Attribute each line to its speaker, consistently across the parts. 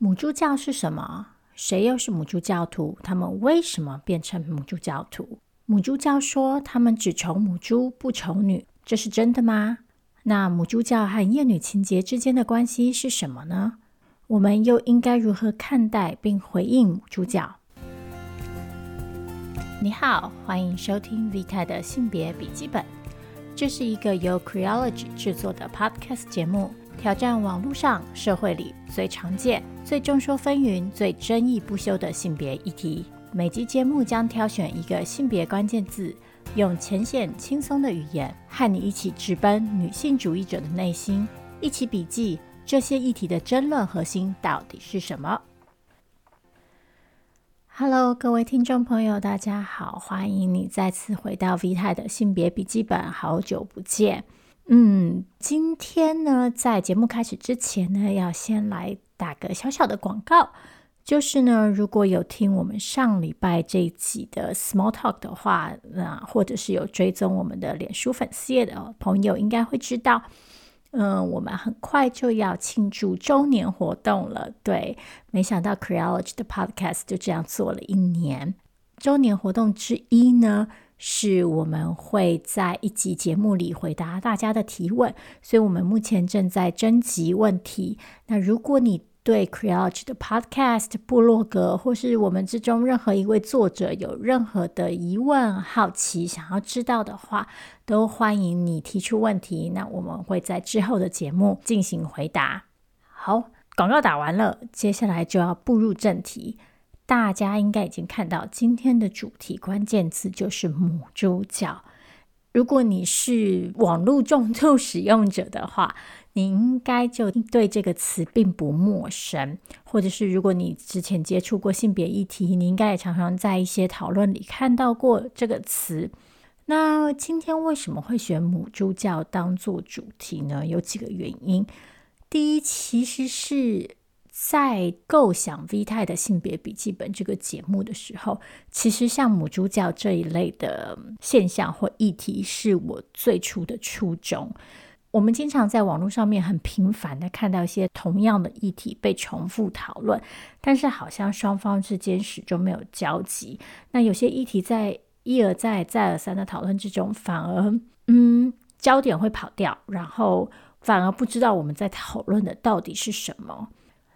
Speaker 1: 母猪教是什么？谁又是母猪教徒？他们为什么变成母猪教徒？母猪教说他们只宠母猪不宠女，这是真的吗？那母猪教和厌女情结之间的关系是什么呢？我们又应该如何看待并回应母猪教？你好，欢迎收听 Vita 的性别笔记本，这是一个由 Creology 制作的 Podcast 节目。挑战网络上、社会里最常见、最众说纷纭、最争议不休的性别议题。每集节目将挑选一个性别关键字，用浅显轻松的语言，和你一起直奔女性主义者的内心，一起笔记这些议题的争论核心到底是什么。Hello，各位听众朋友，大家好，欢迎你再次回到 V 泰的性别笔记本，好久不见。嗯，今天呢，在节目开始之前呢，要先来打个小小的广告，就是呢，如果有听我们上礼拜这一集的 Small Talk 的话，那或者是有追踪我们的脸书粉丝页的朋友，应该会知道，嗯，我们很快就要庆祝周年活动了。对，没想到 Creology 的 Podcast 就这样做了一年。周年活动之一呢，是我们会在一集节目里回答大家的提问，所以我们目前正在征集问题。那如果你对 Creole 的 Podcast、部落格，或是我们之中任何一位作者有任何的疑问、好奇，想要知道的话，都欢迎你提出问题。那我们会在之后的节目进行回答。好，广告打完了，接下来就要步入正题。大家应该已经看到今天的主题关键词就是母猪教。如果你是网络重度使用者的话，你应该就对这个词并不陌生。或者是如果你之前接触过性别议题，你应该也常常在一些讨论里看到过这个词。那今天为什么会选母猪教当做主题呢？有几个原因。第一，其实是。在构想 V 泰的性别笔记本这个节目的时候，其实像母猪教这一类的现象或议题，是我最初的初衷。我们经常在网络上面很频繁的看到一些同样的议题被重复讨论，但是好像双方之间始终没有交集。那有些议题在一而再、再而三的讨论之中，反而嗯焦点会跑掉，然后反而不知道我们在讨论的到底是什么。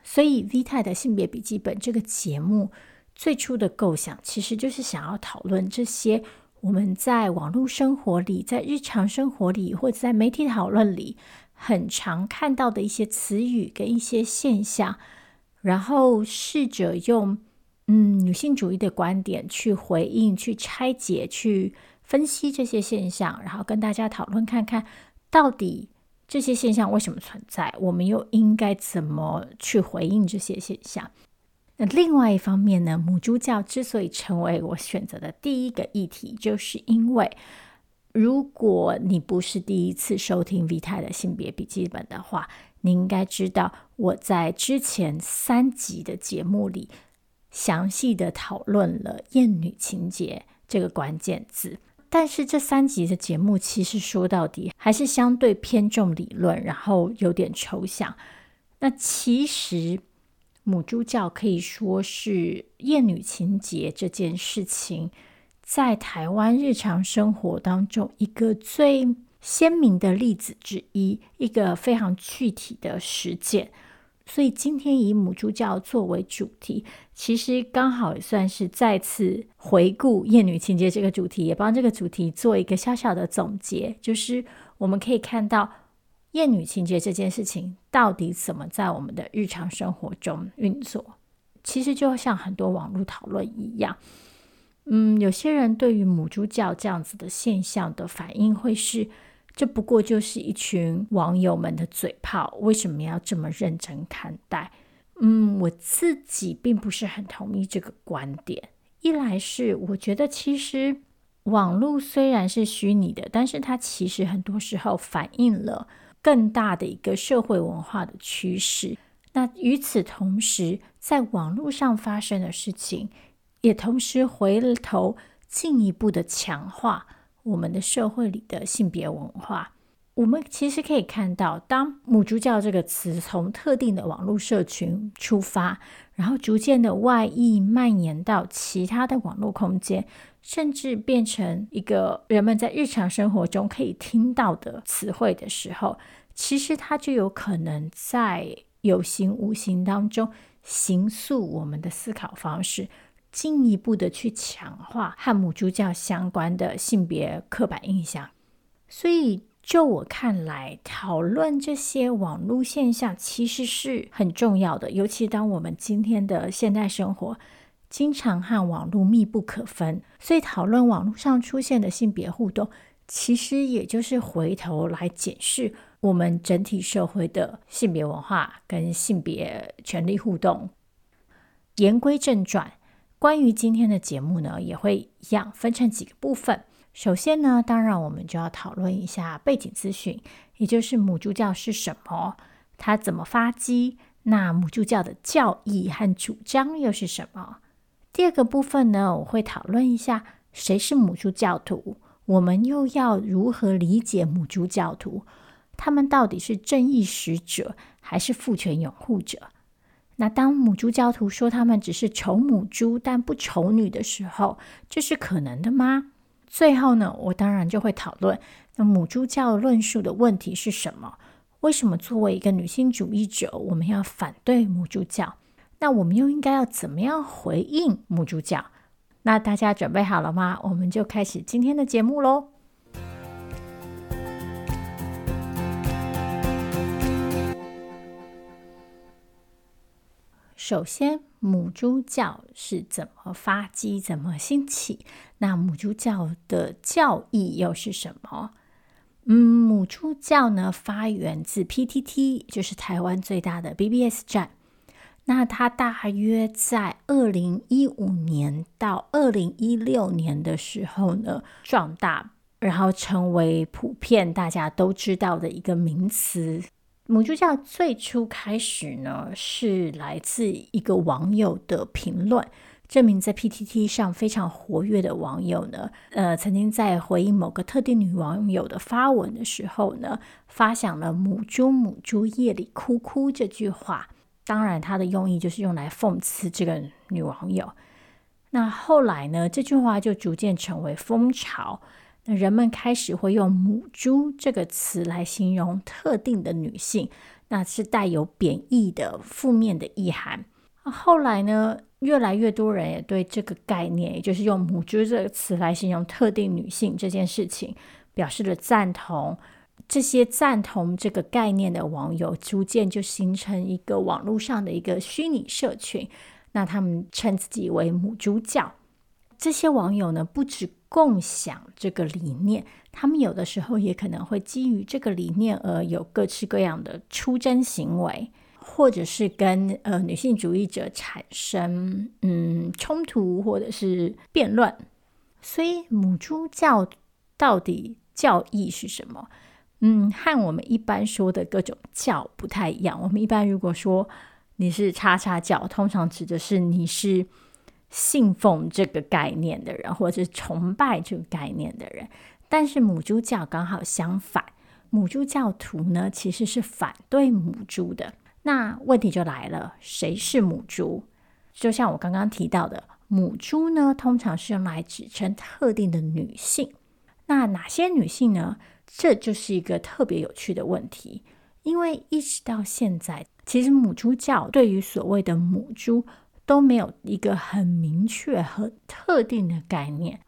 Speaker 1: 所以，Vita 的性别笔记本这个节目最初的构想，其实就是想要讨论这些我们在网络生活里、在日常生活里，或者在媒体讨论里很常看到的一些词语跟一些现象，然后试着用嗯女性主义的观点去回应、去拆解、去分析这些现象，然后跟大家讨论看看到底。这些现象为什么存在？我们又应该怎么去回应这些现象？那另外一方面呢？母猪教之所以成为我选择的第一个议题，就是因为如果你不是第一次收听 V 泰的性别笔记本的话，你应该知道我在之前三集的节目里详细的讨论了厌女情节这个关键字。但是这三集的节目其实说到底还是相对偏重理论，然后有点抽象。那其实母猪教可以说是厌女情结这件事情在台湾日常生活当中一个最鲜明的例子之一，一个非常具体的实践。所以今天以母猪教作为主题，其实刚好也算是再次回顾厌女情结这个主题，也帮这个主题做一个小小的总结。就是我们可以看到厌女情结这件事情到底怎么在我们的日常生活中运作。其实就像很多网络讨论一样，嗯，有些人对于母猪教这样子的现象的反应会是。这不过就是一群网友们的嘴炮，为什么要这么认真看待？嗯，我自己并不是很同意这个观点。一来是我觉得，其实网络虽然是虚拟的，但是它其实很多时候反映了更大的一个社会文化的趋势。那与此同时，在网络上发生的事情，也同时回头进一步的强化。我们的社会里的性别文化，我们其实可以看到，当“母猪教”这个词从特定的网络社群出发，然后逐渐的外溢蔓延到其他的网络空间，甚至变成一个人们在日常生活中可以听到的词汇的时候，其实它就有可能在有形无形当中形塑我们的思考方式，进一步的去强化和母猪教相关的性别刻板印象，所以。就我看来，讨论这些网络现象其实是很重要的，尤其当我们今天的现代生活经常和网络密不可分，所以讨论网络上出现的性别互动，其实也就是回头来检视我们整体社会的性别文化跟性别权利互动。言归正传，关于今天的节目呢，也会一样分成几个部分。首先呢，当然我们就要讨论一下背景资讯，也就是母猪教是什么，它怎么发迹，那母猪教的教义和主张又是什么？第二个部分呢，我会讨论一下谁是母猪教徒，我们又要如何理解母猪教徒？他们到底是正义使者还是父权拥护者？那当母猪教徒说他们只是仇母猪但不仇女的时候，这是可能的吗？最后呢，我当然就会讨论那母猪教论述的问题是什么？为什么作为一个女性主义者，我们要反对母猪教？那我们又应该要怎么样回应母猪教？那大家准备好了吗？我们就开始今天的节目喽。首先，母猪教是怎么发迹、怎么兴起？那母猪教的教义又是什么？嗯，母猪教呢，发源自 PTT，就是台湾最大的 BBS 站。那它大约在二零一五年到二零一六年的时候呢，壮大，然后成为普遍大家都知道的一个名词。母猪教最初开始呢，是来自一个网友的评论。这名在 PTT 上非常活跃的网友呢，呃，曾经在回应某个特定女网友的发文的时候呢，发响了“母猪母猪夜里哭哭”这句话。当然，他的用意就是用来讽刺这个女网友。那后来呢，这句话就逐渐成为风潮。那人们开始会用“母猪”这个词来形容特定的女性，那是带有贬义的负面的意涵。后来呢，越来越多人也对这个概念，也就是用“母猪”这个词来形容特定女性这件事情，表示了赞同。这些赞同这个概念的网友，逐渐就形成一个网络上的一个虚拟社群。那他们称自己为“母猪教”。这些网友呢，不只共享这个理念，他们有的时候也可能会基于这个理念而有各式各样的出征行为，或者是跟呃女性主义者产生嗯冲突，或者是辩论。所以母猪教到底教义是什么？嗯，和我们一般说的各种教不太一样。我们一般如果说你是叉叉教，通常指的是你是。信奉这个概念的人，或者是崇拜这个概念的人，但是母猪教刚好相反，母猪教徒呢其实是反对母猪的。那问题就来了，谁是母猪？就像我刚刚提到的，母猪呢通常是用来指称特定的女性。那哪些女性呢？这就是一个特别有趣的问题，因为一直到现在，其实母猪教对于所谓的母猪。都没有一个很明确和特定的概念。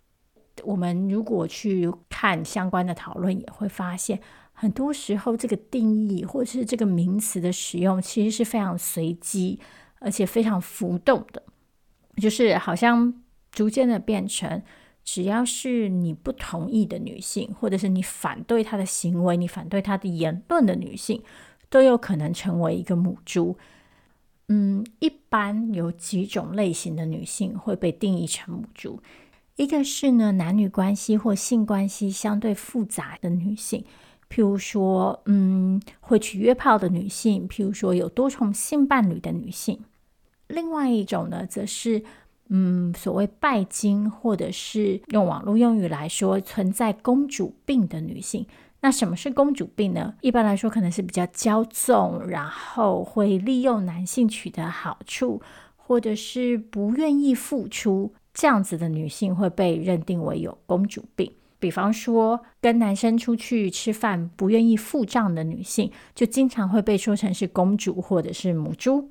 Speaker 1: 我们如果去看相关的讨论，也会发现，很多时候这个定义或者是这个名词的使用，其实是非常随机，而且非常浮动的。就是好像逐渐的变成，只要是你不同意的女性，或者是你反对她的行为、你反对她的言论的女性，都有可能成为一个母猪。嗯，一般有几种类型的女性会被定义成母猪，一个是呢，男女关系或性关系相对复杂的女性，譬如说，嗯，会去约炮的女性，譬如说有多重性伴侣的女性。另外一种呢，则是嗯，所谓拜金或者是用网络用语来说存在公主病的女性。那什么是公主病呢？一般来说，可能是比较骄纵，然后会利用男性取得好处，或者是不愿意付出，这样子的女性会被认定为有公主病。比方说，跟男生出去吃饭不愿意付账的女性，就经常会被说成是公主或者是母猪。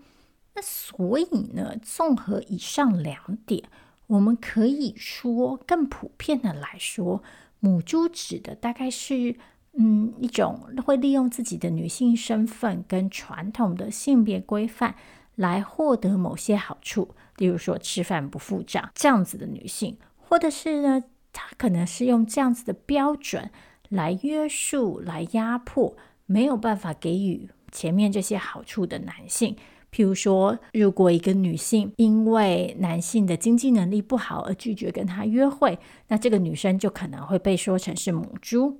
Speaker 1: 那所以呢，综合以上两点，我们可以说，更普遍的来说，母猪指的大概是。嗯，一种会利用自己的女性身份跟传统的性别规范来获得某些好处，例如说吃饭不付账这样子的女性，或者是呢，她可能是用这样子的标准来约束、来压迫没有办法给予前面这些好处的男性。譬如说，如果一个女性因为男性的经济能力不好而拒绝跟他约会，那这个女生就可能会被说成是母猪。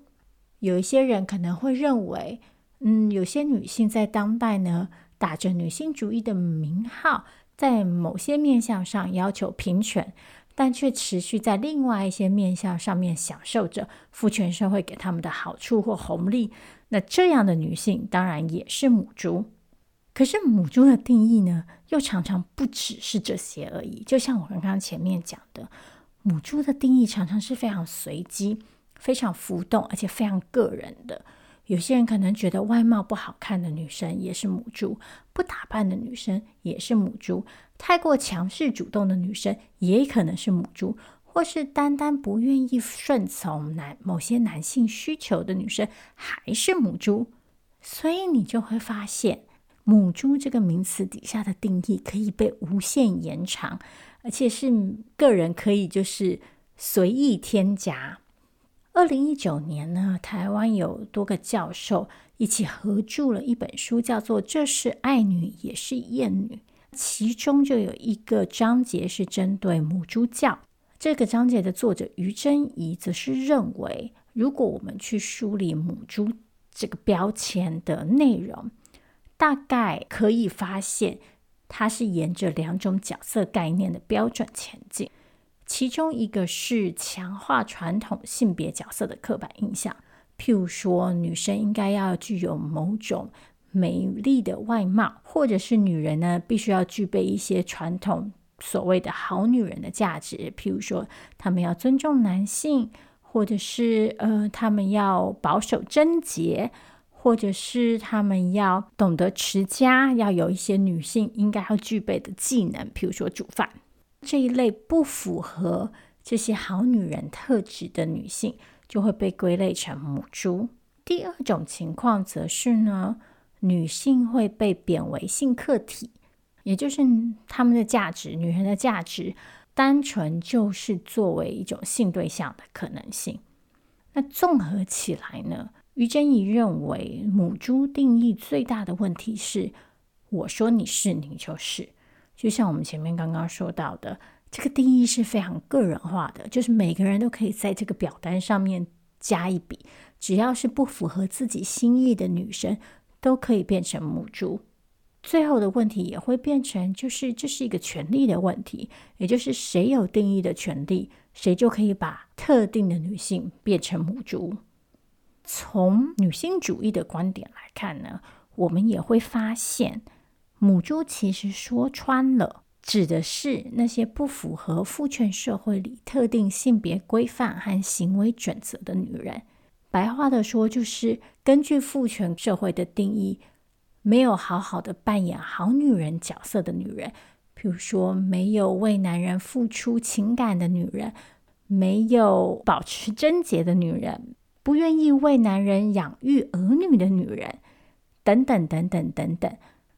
Speaker 1: 有一些人可能会认为，嗯，有些女性在当代呢，打着女性主义的名号，在某些面向上要求平权，但却持续在另外一些面向上面享受着父权社会给他们的好处或红利。那这样的女性当然也是母猪。可是母猪的定义呢，又常常不只是这些而已。就像我刚刚前面讲的，母猪的定义常常是非常随机。非常浮动，而且非常个人的。有些人可能觉得外貌不好看的女生也是母猪，不打扮的女生也是母猪，太过强势主动的女生也可能是母猪，或是单单不愿意顺从男某些男性需求的女生还是母猪。所以你就会发现，母猪这个名词底下的定义可以被无限延长，而且是个人可以就是随意添加。二零一九年呢，台湾有多个教授一起合著了一本书，叫做《这是爱女也是厌女》，其中就有一个章节是针对母猪教。这个章节的作者于真怡则是认为，如果我们去梳理母猪这个标签的内容，大概可以发现，它是沿着两种角色概念的标准前进。其中一个是强化传统性别角色的刻板印象，譬如说女生应该要具有某种美丽的外貌，或者是女人呢必须要具备一些传统所谓的好女人的价值，譬如说她们要尊重男性，或者是呃她们要保守贞洁，或者是她们要懂得持家，要有一些女性应该要具备的技能，譬如说煮饭。这一类不符合这些好女人特质的女性，就会被归类成母猪。第二种情况则是呢，女性会被贬为性客体，也就是她们的价值，女人的价值，单纯就是作为一种性对象的可能性。那综合起来呢，于珍怡认为，母猪定义最大的问题是，我说你是，你就是。就像我们前面刚刚说到的，这个定义是非常个人化的，就是每个人都可以在这个表单上面加一笔，只要是不符合自己心意的女生，都可以变成母猪。最后的问题也会变成，就是这是一个权利的问题，也就是谁有定义的权利，谁就可以把特定的女性变成母猪。从女性主义的观点来看呢，我们也会发现。母猪其实说穿了，指的是那些不符合父权社会里特定性别规范和行为准则的女人。白话的说，就是根据父权社会的定义，没有好好的扮演好女人角色的女人，比如说没有为男人付出情感的女人，没有保持贞洁的女人，不愿意为男人养育儿女的女人，等等等等等等。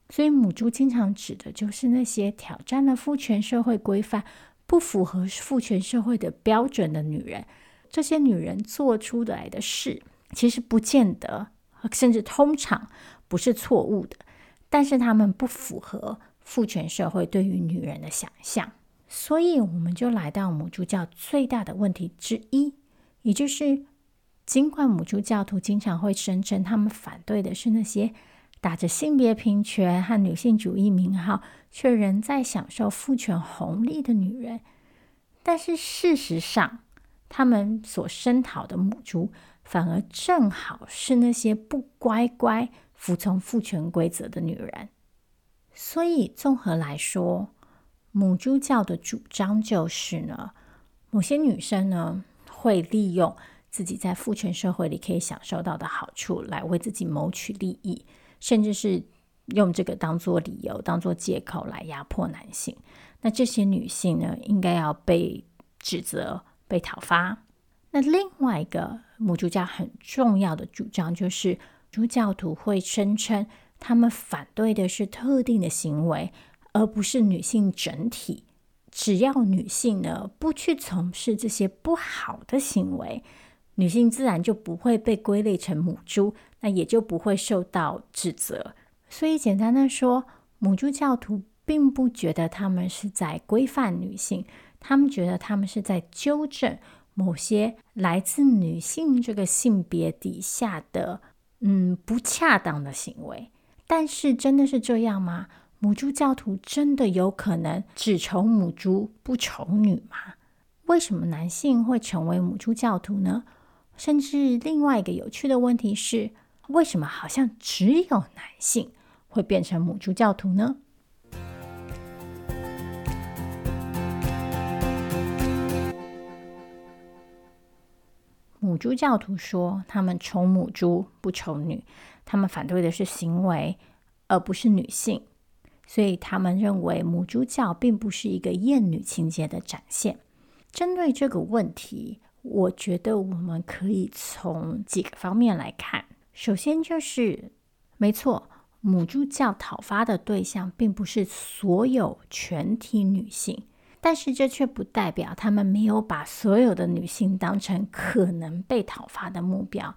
Speaker 1: 所以，母猪经常指的就是那些挑战了父权社会规范、不符合父权社会的标准的女人。这些女人做出来的事，其实不见得，甚至通常不是错误的，但是她们不符合父权社会对于女人的想象。所以，我们就来到母猪教最大的问题之一，也就是，尽管母猪教徒经常会声称他们反对的是那些。打着性别平权和女性主义名号，却仍在享受父权红利的女人，但是事实上，他们所声讨的母猪，反而正好是那些不乖乖服从父权规则的女人。所以，综合来说，母猪教的主张就是呢，某些女生呢会利用自己在父权社会里可以享受到的好处，来为自己谋取利益，甚至是用这个当做理由、当做借口来压迫男性。那这些女性呢，应该要被指责、被讨伐。那另外一个母猪教很重要的主张，就是主教徒会声称，他们反对的是特定的行为，而不是女性整体。只要女性呢不去从事这些不好的行为，女性自然就不会被归类成母猪，那也就不会受到指责。所以简单的说，母猪教徒并不觉得他们是在规范女性，他们觉得他们是在纠正某些来自女性这个性别底下的嗯不恰当的行为。但是真的是这样吗？母猪教徒真的有可能只宠母猪不宠女吗？为什么男性会成为母猪教徒呢？甚至另外一个有趣的问题是，为什么好像只有男性会变成母猪教徒呢？母猪教徒说，他们宠母猪不宠女，他们反对的是行为，而不是女性。所以他们认为母猪教并不是一个厌女情结的展现。针对这个问题，我觉得我们可以从几个方面来看。首先就是，没错，母猪教讨伐的对象并不是所有全体女性，但是这却不代表他们没有把所有的女性当成可能被讨伐的目标，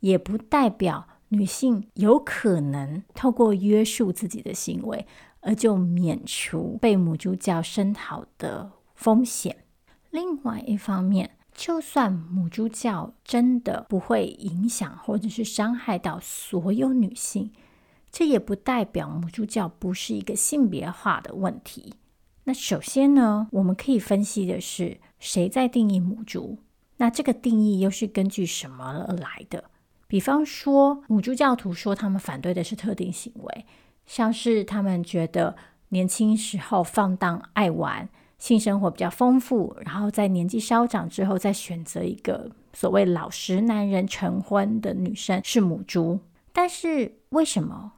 Speaker 1: 也不代表。女性有可能透过约束自己的行为，而就免除被母猪教声讨的风险。另外一方面，就算母猪教真的不会影响或者是伤害到所有女性，这也不代表母猪教不是一个性别化的问题。那首先呢，我们可以分析的是谁在定义母猪？那这个定义又是根据什么而来的？比方说，母猪教徒说他们反对的是特定行为，像是他们觉得年轻时候放荡爱玩，性生活比较丰富，然后在年纪稍长之后再选择一个所谓老实男人成婚的女生是母猪。但是为什么？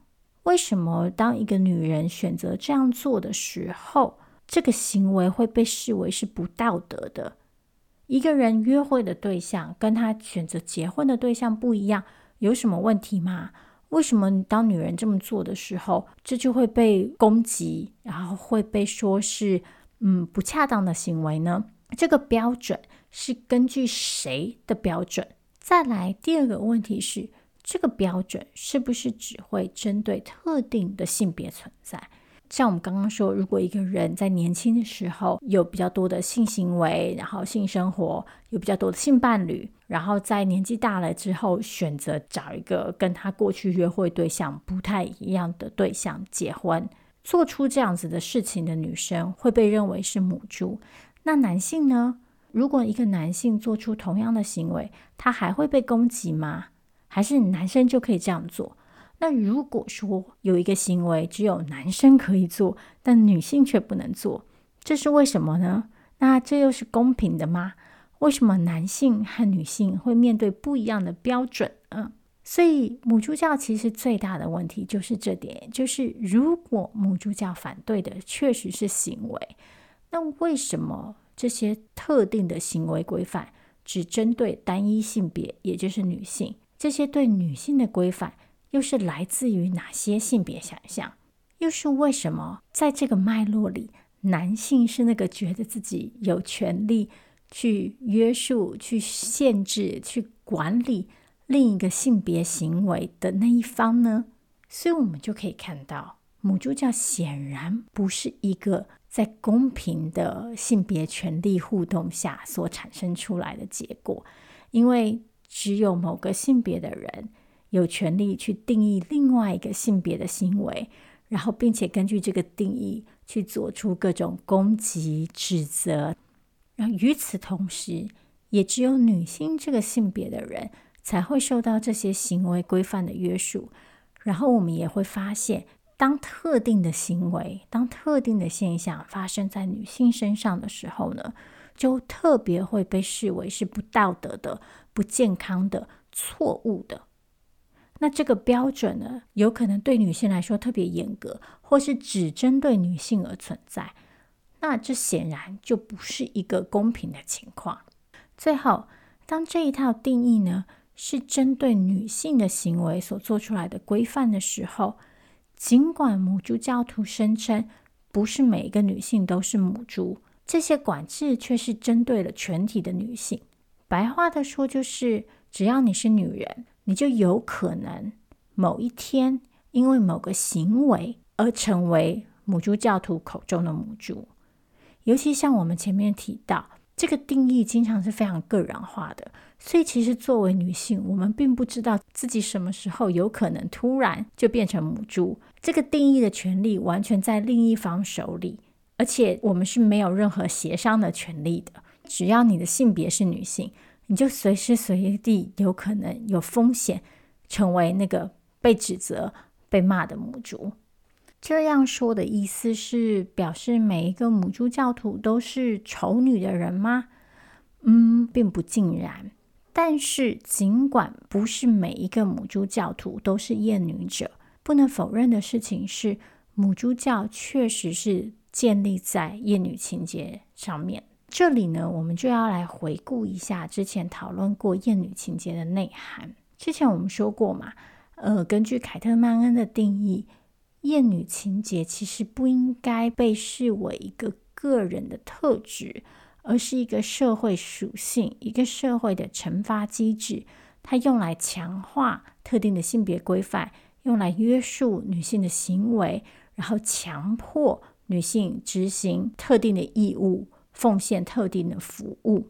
Speaker 1: 为什么当一个女人选择这样做的时候，这个行为会被视为是不道德的？一个人约会的对象跟他选择结婚的对象不一样，有什么问题吗？为什么当女人这么做的时候，这就会被攻击，然后会被说是嗯不恰当的行为呢？这个标准是根据谁的标准？再来第二个问题是，这个标准是不是只会针对特定的性别存在？像我们刚刚说，如果一个人在年轻的时候有比较多的性行为，然后性生活有比较多的性伴侣，然后在年纪大了之后选择找一个跟他过去约会对象不太一样的对象结婚，做出这样子的事情的女生会被认为是母猪。那男性呢？如果一个男性做出同样的行为，他还会被攻击吗？还是男生就可以这样做？那如果说有一个行为只有男生可以做，但女性却不能做，这是为什么呢？那这又是公平的吗？为什么男性和女性会面对不一样的标准？嗯，所以母猪教其实最大的问题就是这点，就是如果母猪教反对的确实是行为，那为什么这些特定的行为规范只针对单一性别，也就是女性？这些对女性的规范，又是来自于哪些性别想象？又是为什么在这个脉络里，男性是那个觉得自己有权利去约束、去限制、去管理另一个性别行为的那一方呢？所以，我们就可以看到，母猪教显然不是一个在公平的性别权利互动下所产生出来的结果，因为只有某个性别的人。有权利去定义另外一个性别的行为，然后并且根据这个定义去做出各种攻击、指责。然后与此同时，也只有女性这个性别的人才会受到这些行为规范的约束。然后我们也会发现，当特定的行为、当特定的现象发生在女性身上的时候呢，就特别会被视为是不道德的、不健康的、错误的。那这个标准呢，有可能对女性来说特别严格，或是只针对女性而存在。那这显然就不是一个公平的情况。最后，当这一套定义呢，是针对女性的行为所做出来的规范的时候，尽管母猪教徒声称不是每一个女性都是母猪，这些管制却是针对了全体的女性。白话的说，就是只要你是女人，你就有可能某一天因为某个行为而成为母猪教徒口中的母猪。尤其像我们前面提到，这个定义经常是非常个人化的，所以其实作为女性，我们并不知道自己什么时候有可能突然就变成母猪。这个定义的权利完全在另一方手里，而且我们是没有任何协商的权利的。只要你的性别是女性，你就随时随地有可能有风险成为那个被指责、被骂的母猪。这样说的意思是表示每一个母猪教徒都是丑女的人吗？嗯，并不尽然。但是，尽管不是每一个母猪教徒都是厌女者，不能否认的事情是，母猪教确实是建立在厌女情结上面。这里呢，我们就要来回顾一下之前讨论过厌女情结的内涵。之前我们说过嘛，呃，根据凯特曼恩的定义。厌女情结其实不应该被视为一个个人的特质，而是一个社会属性，一个社会的惩罚机制。它用来强化特定的性别规范，用来约束女性的行为，然后强迫女性执行特定的义务，奉献特定的服务。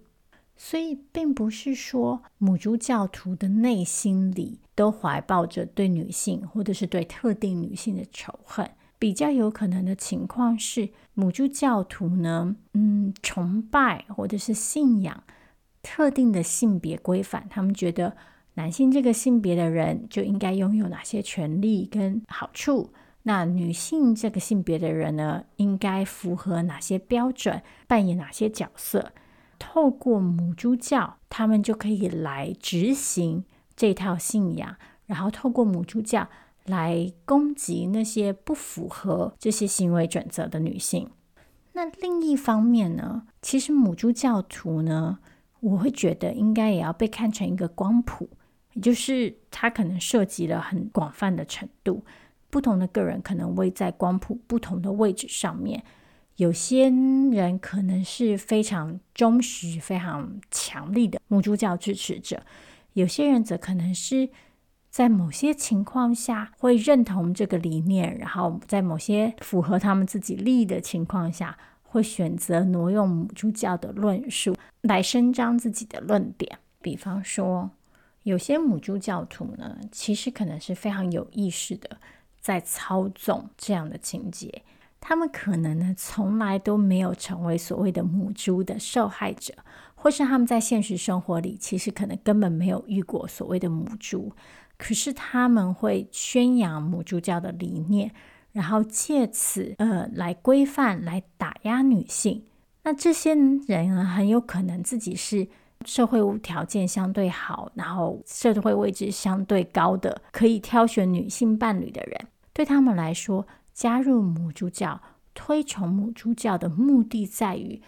Speaker 1: 所以，并不是说母猪教徒的内心里都怀抱着对女性或者是对特定女性的仇恨。比较有可能的情况是，母猪教徒呢，嗯，崇拜或者是信仰特定的性别规范。他们觉得男性这个性别的人就应该拥有哪些权利跟好处，那女性这个性别的人呢，应该符合哪些标准，扮演哪些角色。透过母猪教，他们就可以来执行这套信仰，然后透过母猪教来攻击那些不符合这些行为准则的女性。那另一方面呢，其实母猪教徒呢，我会觉得应该也要被看成一个光谱，也就是它可能涉及了很广泛的程度，不同的个人可能位在光谱不同的位置上面。有些人可能是非常忠实、非常强力的母猪教支持者，有些人则可能是在某些情况下会认同这个理念，然后在某些符合他们自己利益的情况下，会选择挪用母猪教的论述来伸张自己的论点。比方说，有些母猪教徒呢，其实可能是非常有意识的在操纵这样的情节。他们可能呢，从来都没有成为所谓的母猪的受害者，或是他们在现实生活里其实可能根本没有遇过所谓的母猪，可是他们会宣扬母猪教的理念，然后借此呃来规范、来打压女性。那这些人呢，很有可能自己是社会条件相对好，然后社会位置相对高的，可以挑选女性伴侣的人。对他们来说，加入母猪教、推崇母猪教的目的在于，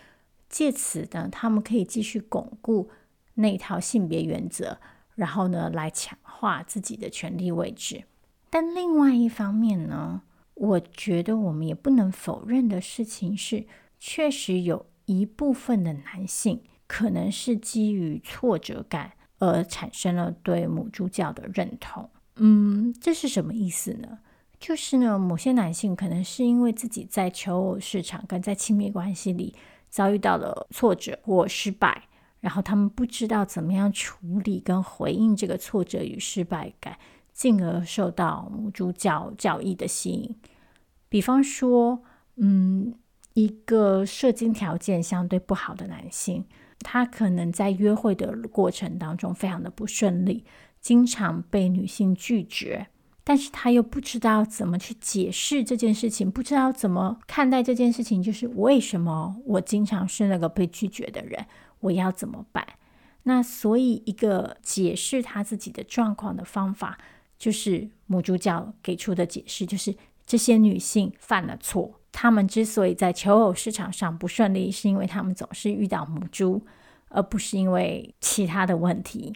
Speaker 1: 借此呢，他们可以继续巩固那套性别原则，然后呢，来强化自己的权力位置。但另外一方面呢，我觉得我们也不能否认的事情是，确实有一部分的男性可能是基于挫折感而产生了对母猪教的认同。嗯，这是什么意思呢？就是呢，某些男性可能是因为自己在求偶市场跟在亲密关系里遭遇到了挫折或失败，然后他们不知道怎么样处理跟回应这个挫折与失败感，进而受到母猪教教义的吸引。比方说，嗯，一个射精条件相对不好的男性，他可能在约会的过程当中非常的不顺利，经常被女性拒绝，但是他又不知道怎么去解释这件事情，不知道怎么看待这件事情，就是为什么我经常是那个被拒绝的人，我要怎么办？那所以一个解释他自己的状况的方法，就是母猪教给出的解释，就是这些女性犯了错，她们之所以在求偶市场上不顺利，是因为她们总是遇到母猪，而不是因为其他的问题。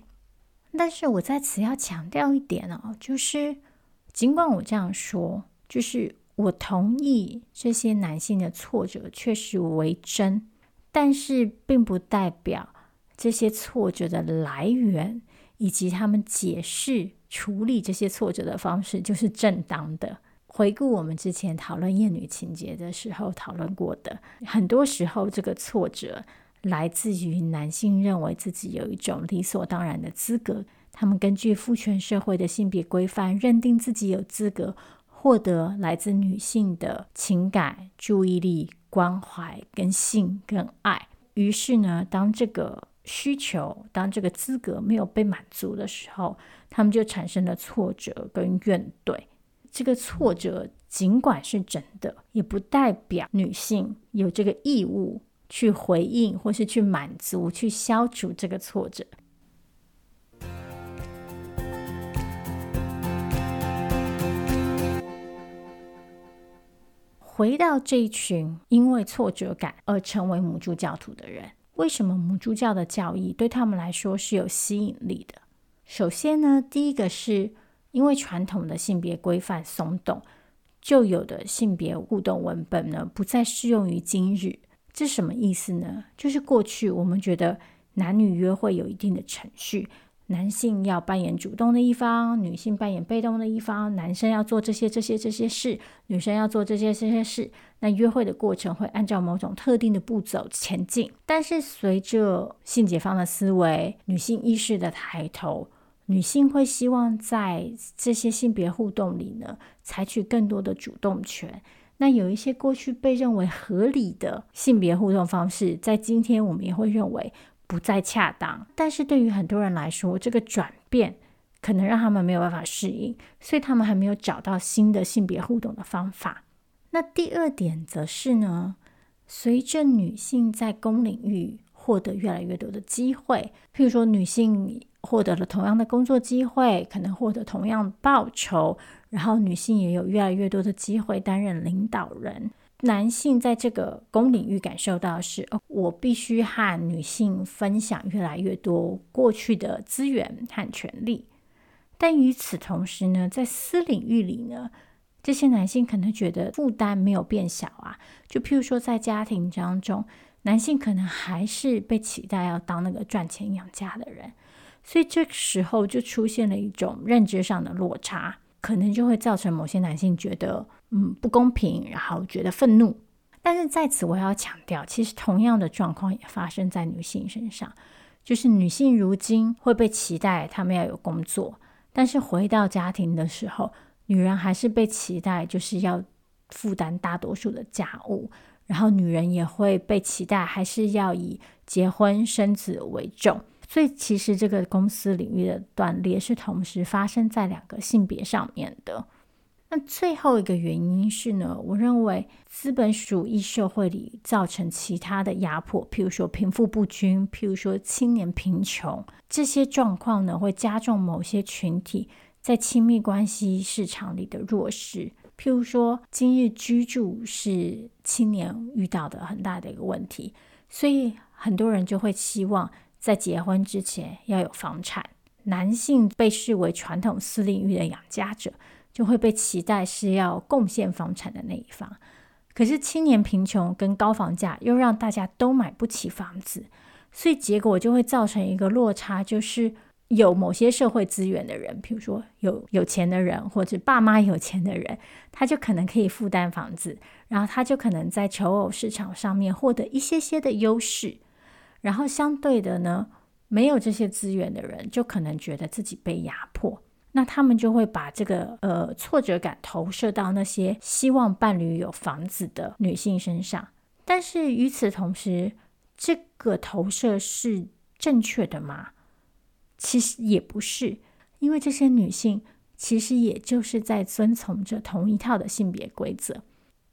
Speaker 1: 但是我在此要强调一点哦，就是尽管我这样说，就是我同意这些男性的挫折确实为真，但是并不代表。这些挫折的来源，以及他们解释处理这些挫折的方式，就是正当的。回顾我们之前讨论厌女情节的时候讨论过的，很多时候这个挫折来自于男性认为自己有一种理所当然的资格，他们根据父权社会的性别规范，认定自己有资格获得来自女性的情感、注意力、关怀、跟性、跟爱。于是呢，当这个需求，当这个资格没有被满足的时候，他们就产生了挫折跟怨怼。这个挫折尽管是真的，也不代表女性有这个义务去回应或是去满足、去消除这个挫折。回到这一群因为挫折感而成为母猪教徒的人。为什么母猪教的教义对他们来说是有吸引力的？首先呢，第一个是因为传统的性别规范松动，旧有的性别互动文本呢不再适用于今日。这什么意思呢？就是过去我们觉得男女约会有一定的程序。男性要扮演主动的一方，女性扮演被动的一方。男生要做这些、这些、这些事，女生要做这些、这些事。那约会的过程会按照某种特定的步骤前进。但是随着性解放的思维、女性意识的抬头，女性会希望在这些性别互动里呢，采取更多的主动权。那有一些过去被认为合理的性别互动方式，在今天我们也会认为。不再恰当，但是对于很多人来说，这个转变可能让他们没有办法适应，所以他们还没有找到新的性别互动的方法。那第二点则是呢，随着女性在公领域获得越来越多的机会，譬如说女性获得了同样的工作机会，可能获得同样报酬，然后女性也有越来越多的机会担任领导人。男性在这个公领域感受到是，哦，我必须和女性分享越来越多过去的资源和权利。但与此同时呢，在私领域里呢，这些男性可能觉得负担没有变小啊。就譬如说，在家庭当中，男性可能还是被期待要当那个赚钱养家的人，所以这个时候就出现了一种认知上的落差。可能就会造成某些男性觉得嗯不公平，然后觉得愤怒。但是在此我要强调，其实同样的状况也发生在女性身上，就是女性如今会被期待她们要有工作，但是回到家庭的时候，女人还是被期待就是要负担大多数的家务，然后女人也会被期待还是要以结婚生子为重。所以，其实这个公司领域的断裂是同时发生在两个性别上面的。那最后一个原因是呢，我认为资本主义社会里造成其他的压迫，譬如说贫富不均，譬如说青年贫穷，这些状况呢，会加重某些群体在亲密关系市场里的弱势。譬如说，今日居住是青年遇到的很大的一个问题，所以很多人就会希望。在结婚之前要有房产，男性被视为传统私领域的养家者，就会被期待是要贡献房产的那一方。可是青年贫穷跟高房价又让大家都买不起房子，所以结果就会造成一个落差，就是有某些社会资源的人，比如说有有钱的人或者爸妈有钱的人，他就可能可以负担房子，然后他就可能在求偶市场上面获得一些些的优势。然后相对的呢，没有这些资源的人，就可能觉得自己被压迫，那他们就会把这个呃挫折感投射到那些希望伴侣有房子的女性身上。但是与此同时，这个投射是正确的吗？其实也不是，因为这些女性其实也就是在遵从着同一套的性别规则。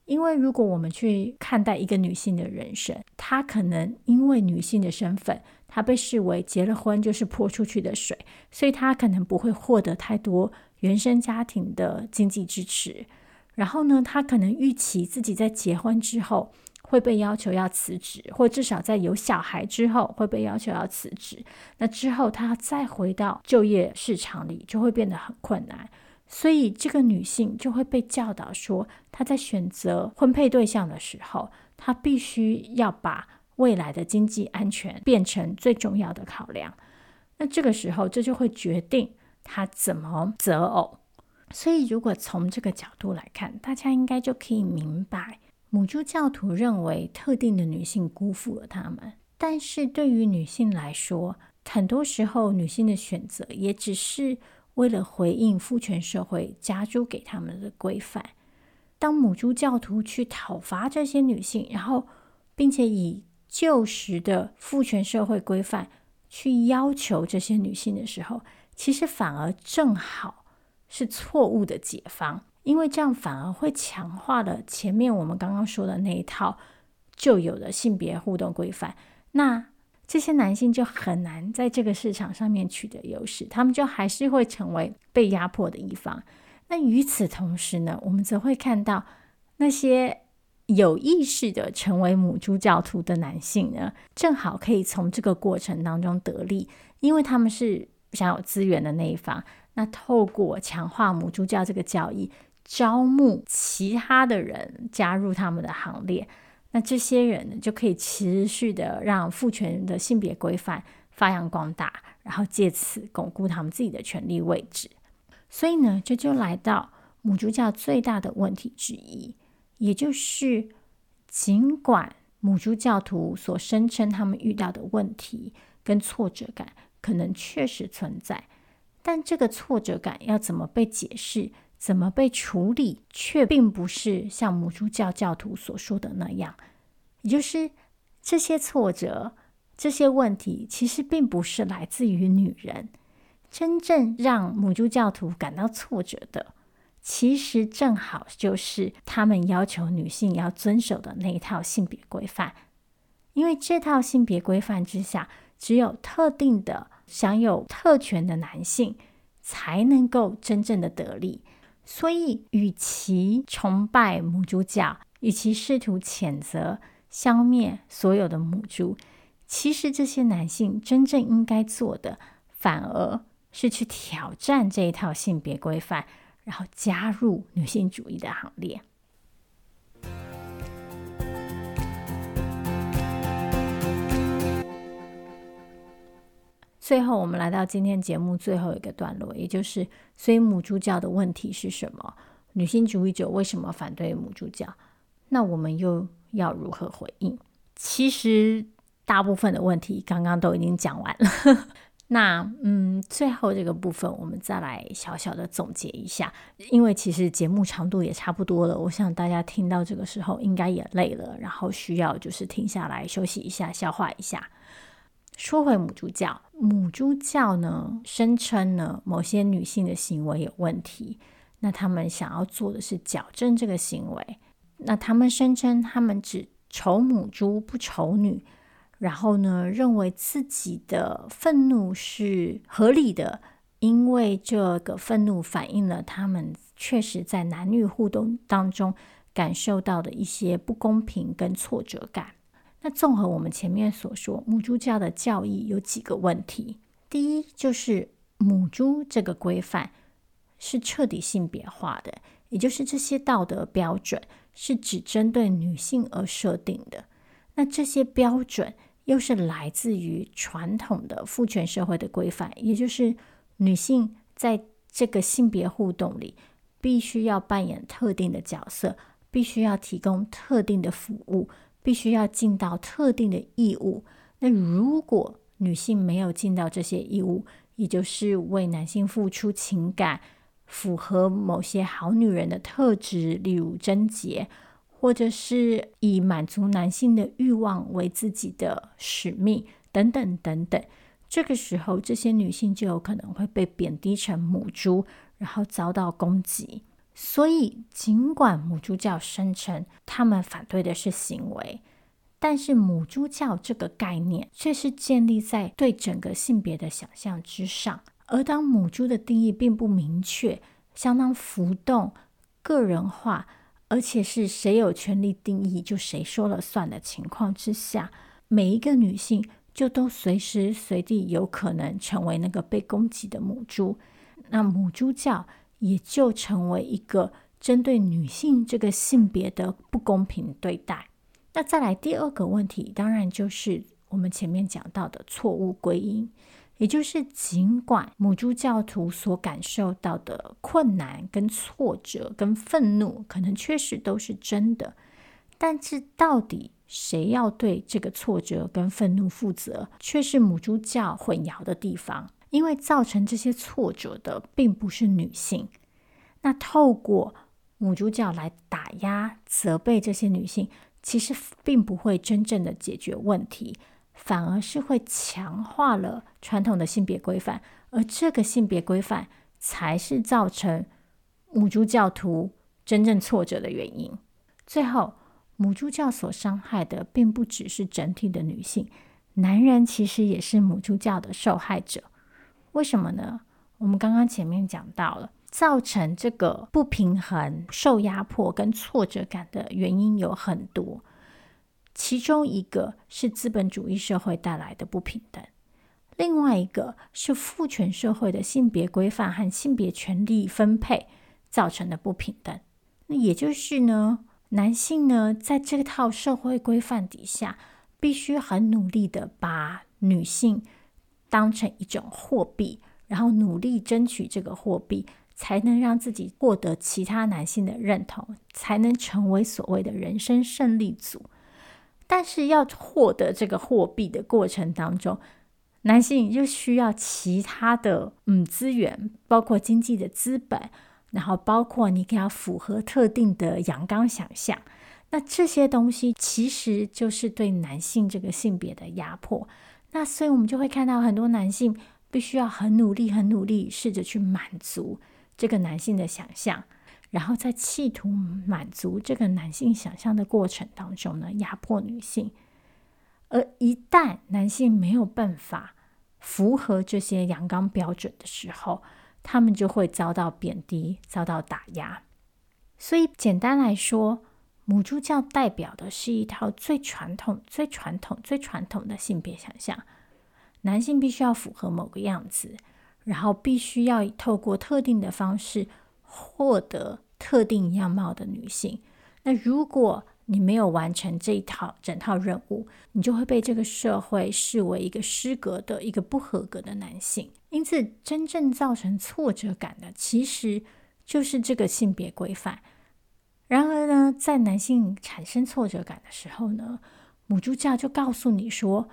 Speaker 1: 因为如果我们去看待一个女性的人生，她可能因为女性的身份，她被视为结了婚就是泼出去的水，所以她可能不会获得太多原生家庭的经济支持。然后呢，她可能预期自己在结婚之后会被要求要辞职，或至少在有小孩之后会被要求要辞职。那之后她再回到就业市场里，就会变得很困难。所以，这个女性就会被教导说，她在选择婚配对象的时候，她必须要把未来的经济安全变成最重要的考量。那这个时候，这就会决定她怎么择偶。所以，如果从这个角度来看，大家应该就可以明白，母猪教徒认为特定的女性辜负了他们。但是对于女性来说，很多时候女性的选择也只是。为了回应父权社会加诸给他们的规范，当母猪教徒去讨伐这些女性，然后并且以旧时的父权社会规范去要求这些女性的时候，其实反而正好是错误的解方，因为这样反而会强化了前面我们刚刚说的那一套旧有的性别互动规范。那这些男性就很难在这个市场上面取得优势，他们就还是会成为被压迫的一方。那与此同时呢，我们则会看到那些有意识的成为母猪教徒的男性呢，正好可以从这个过程当中得利，因为他们是享有资源的那一方。那透过强化母猪教这个教义，招募其他的人加入他们的行列。那这些人，就可以持续的让父权的性别规范发扬光大，然后借此巩固他们自己的权力位置。所以呢，这就来到母猪教最大的问题之一，也就是尽管母猪教徒所声称他们遇到的问题跟挫折感可能确实存在，但这个挫折感要怎么被解释？怎么被处理，却并不是像母猪教教徒所说的那样，也就是这些挫折、这些问题，其实并不是来自于女人。真正让母猪教徒感到挫折的，其实正好就是他们要求女性要遵守的那一套性别规范。因为这套性别规范之下，只有特定的享有特权的男性才能够真正的得利。所以，与其崇拜母猪教，与其试图谴责、消灭所有的母猪，其实这些男性真正应该做的，反而是去挑战这一套性别规范，然后加入女性主义的行列。最后，我们来到今天节目最后一个段落，也就是，所以母猪教的问题是什么？女性主义者为什么反对母猪教？那我们又要如何回应？其实，大部分的问题刚刚都已经讲完了。那，嗯，最后这个部分，我们再来小小的总结一下，因为其实节目长度也差不多了，我想大家听到这个时候应该也累了，然后需要就是停下来休息一下，消化一下。说回母猪教，母猪教呢，声称呢，某些女性的行为有问题，那他们想要做的是矫正这个行为。那他们声称他们只仇母猪不仇女，然后呢，认为自己的愤怒是合理的，因为这个愤怒反映了他们确实在男女互动当中感受到的一些不公平跟挫折感。那综合我们前面所说，母猪教的教义有几个问题。第一，就是母猪这个规范是彻底性别化的，也就是这些道德标准是只针对女性而设定的。那这些标准又是来自于传统的父权社会的规范，也就是女性在这个性别互动里必须要扮演特定的角色，必须要提供特定的服务。必须要尽到特定的义务。那如果女性没有尽到这些义务，也就是为男性付出情感，符合某些好女人的特质，例如贞洁，或者是以满足男性的欲望为自己的使命，等等等等。这个时候，这些女性就有可能会被贬低成母猪，然后遭到攻击。所以，尽管母猪教声称他们反对的是行为，但是母猪教这个概念却是建立在对整个性别的想象之上。而当母猪的定义并不明确，相当浮动、个人化。而且是谁有权利定义就谁说了算的情况之下，每一个女性就都随时随地有可能成为那个被攻击的母猪，那母猪教也就成为一个针对女性这个性别的不公平对待。那再来第二个问题，当然就是我们前面讲到的错误归因。也就是，尽管母猪教徒所感受到的困难、跟挫折、跟愤怒，可能确实都是真的，但是到底谁要对这个挫折跟愤怒负责，却是母猪教混淆的地方。因为造成这些挫折的，并不是女性。那透过母猪教来打压、责备这些女性，其实并不会真正的解决问题。反而是会强化了传统的性别规范，而这个性别规范才是造成母猪教徒真正挫折的原因。最后，母猪教所伤害的并不只是整体的女性，男人其实也是母猪教的受害者。为什么呢？我们刚刚前面讲到了，造成这个不平衡、受压迫跟挫折感的原因有很多。其中一个是资本主义社会带来的不平等，另外一个是父权社会的性别规范和性别权利分配造成的不平等。那也就是呢，男性呢，在这套社会规范底下，必须很努力的把女性当成一种货币，然后努力争取这个货币，才能让自己获得其他男性的认同，才能成为所谓的人生胜利组。但是要获得这个货币的过程当中，男性又需要其他的嗯资源，包括经济的资本，然后包括你要符合特定的阳刚想象。那这些东西其实就是对男性这个性别的压迫。那所以我们就会看到很多男性必须要很努力、很努力，试着去满足这个男性的想象。然后在企图满足这个男性想象的过程当中呢，压迫女性。而一旦男性没有办法符合这些阳刚标准的时候，他们就会遭到贬低、遭到打压。所以简单来说，母猪教代表的是一套最传统、最传统、最传统的性别想象：男性必须要符合某个样子，然后必须要透过特定的方式。获得特定样貌的女性，那如果你没有完成这一套整套任务，你就会被这个社会视为一个失格的、一个不合格的男性。因此，真正造成挫折感的，其实就是这个性别规范。然而呢，在男性产生挫折感的时候呢，母猪教就告诉你说：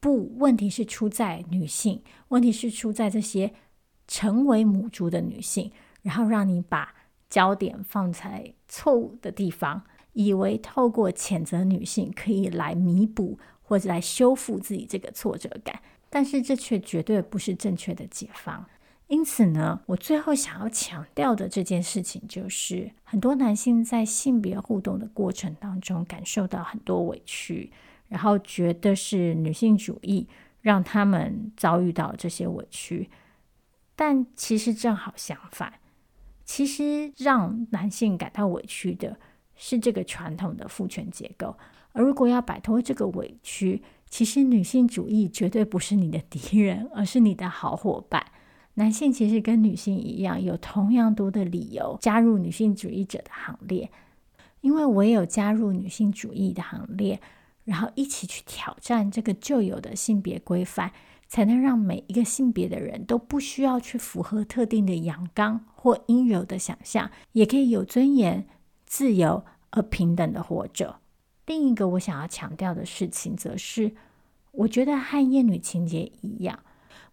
Speaker 1: 不，问题是出在女性，问题是出在这些成为母猪的女性。然后让你把焦点放在错误的地方，以为透过谴责女性可以来弥补或者来修复自己这个挫折感，但是这却绝对不是正确的解方。因此呢，我最后想要强调的这件事情就是，很多男性在性别互动的过程当中感受到很多委屈，然后觉得是女性主义让他们遭遇到这些委屈，但其实正好相反。其实让男性感到委屈的是这个传统的父权结构，而如果要摆脱这个委屈，其实女性主义绝对不是你的敌人，而是你的好伙伴。男性其实跟女性一样，有同样多的理由加入女性主义者的行列，因为唯有加入女性主义的行列，然后一起去挑战这个旧有的性别规范。才能让每一个性别的人都不需要去符合特定的阳刚或阴柔的想象，也可以有尊严、自由而平等的活着。另一个我想要强调的事情，则是我觉得和厌女情结一样，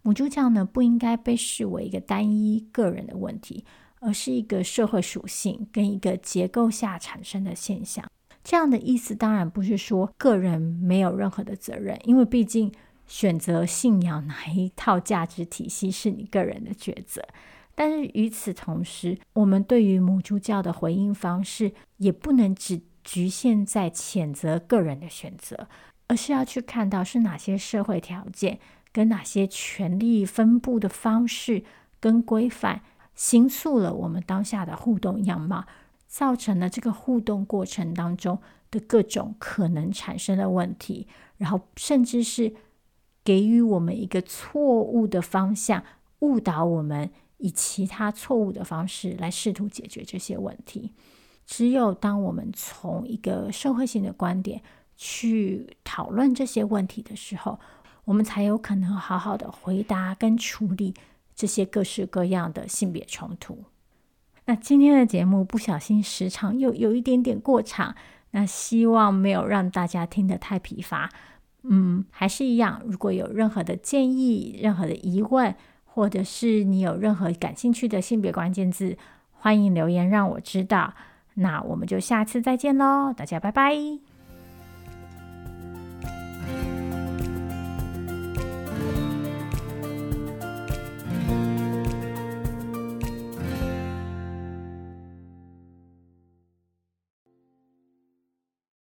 Speaker 1: 母猪教呢不应该被视为一个单一个人的问题，而是一个社会属性跟一个结构下产生的现象。这样的意思当然不是说个人没有任何的责任，因为毕竟选择信仰哪一套价值体系是你个人的抉择。但是与此同时，我们对于母猪教的回应方式也不能只局限在谴责个人的选择，而是要去看到是哪些社会条件跟哪些权力分布的方式跟规范，形塑了我们当下的互动样貌。造成了这个互动过程当中的各种可能产生的问题，然后甚至是给予我们一个错误的方向，误导我们以其他错误的方式来试图解决这些问题。只有当我们从一个社会性的观点去讨论这些问题的时候，我们才有可能好好的回答跟处理这些各式各样的性别冲突。那今天的节目不小心时长又有一点点过长，那希望没有让大家听得太疲乏。嗯，还是一样，如果有任何的建议、任何的疑问，或者是你有任何感兴趣的性别关键字，欢迎留言让我知道。那我们就下次再见喽，大家拜拜。